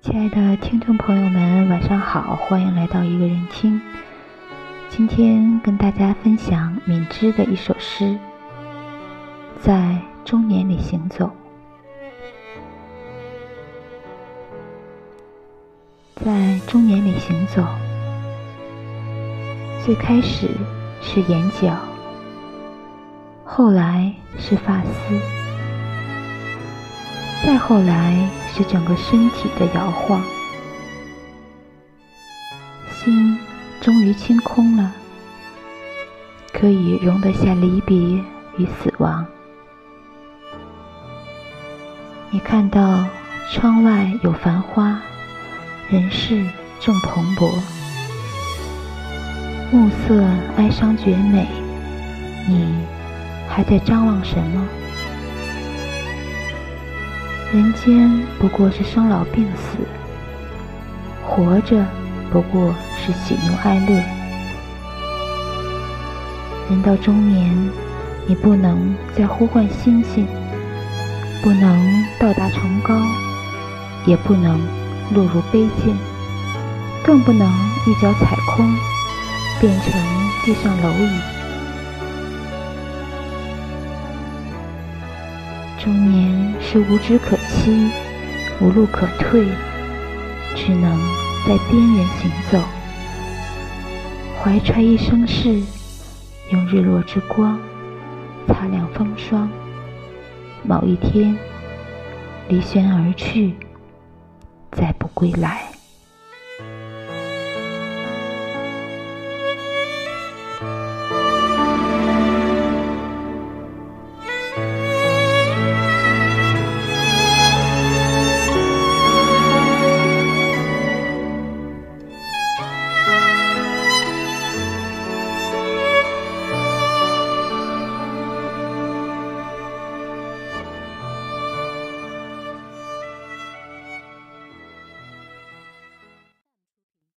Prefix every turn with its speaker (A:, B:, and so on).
A: 亲爱的听众朋友们晚上好欢迎来到一个人听。今天跟大家分享敏芝的一首诗在中年里行走。在中年里行走，最开始是眼角，后来是发丝，再后来是整个身体的摇晃，心终于清空了，可以容得下离别与死亡。你看到窗外有繁花。人世正蓬勃，暮色哀伤绝美，你还在张望什么？人间不过是生老病死，活着不过是喜怒哀乐。人到中年，你不能再呼唤星星，不能到达崇高，也不能。落入卑贱，更不能一脚踩空，变成地上蝼蚁。中年是无枝可栖，无路可退，只能在边缘行走，怀揣一生事，用日落之光擦亮风霜。某一天，离弦而去。再不归来。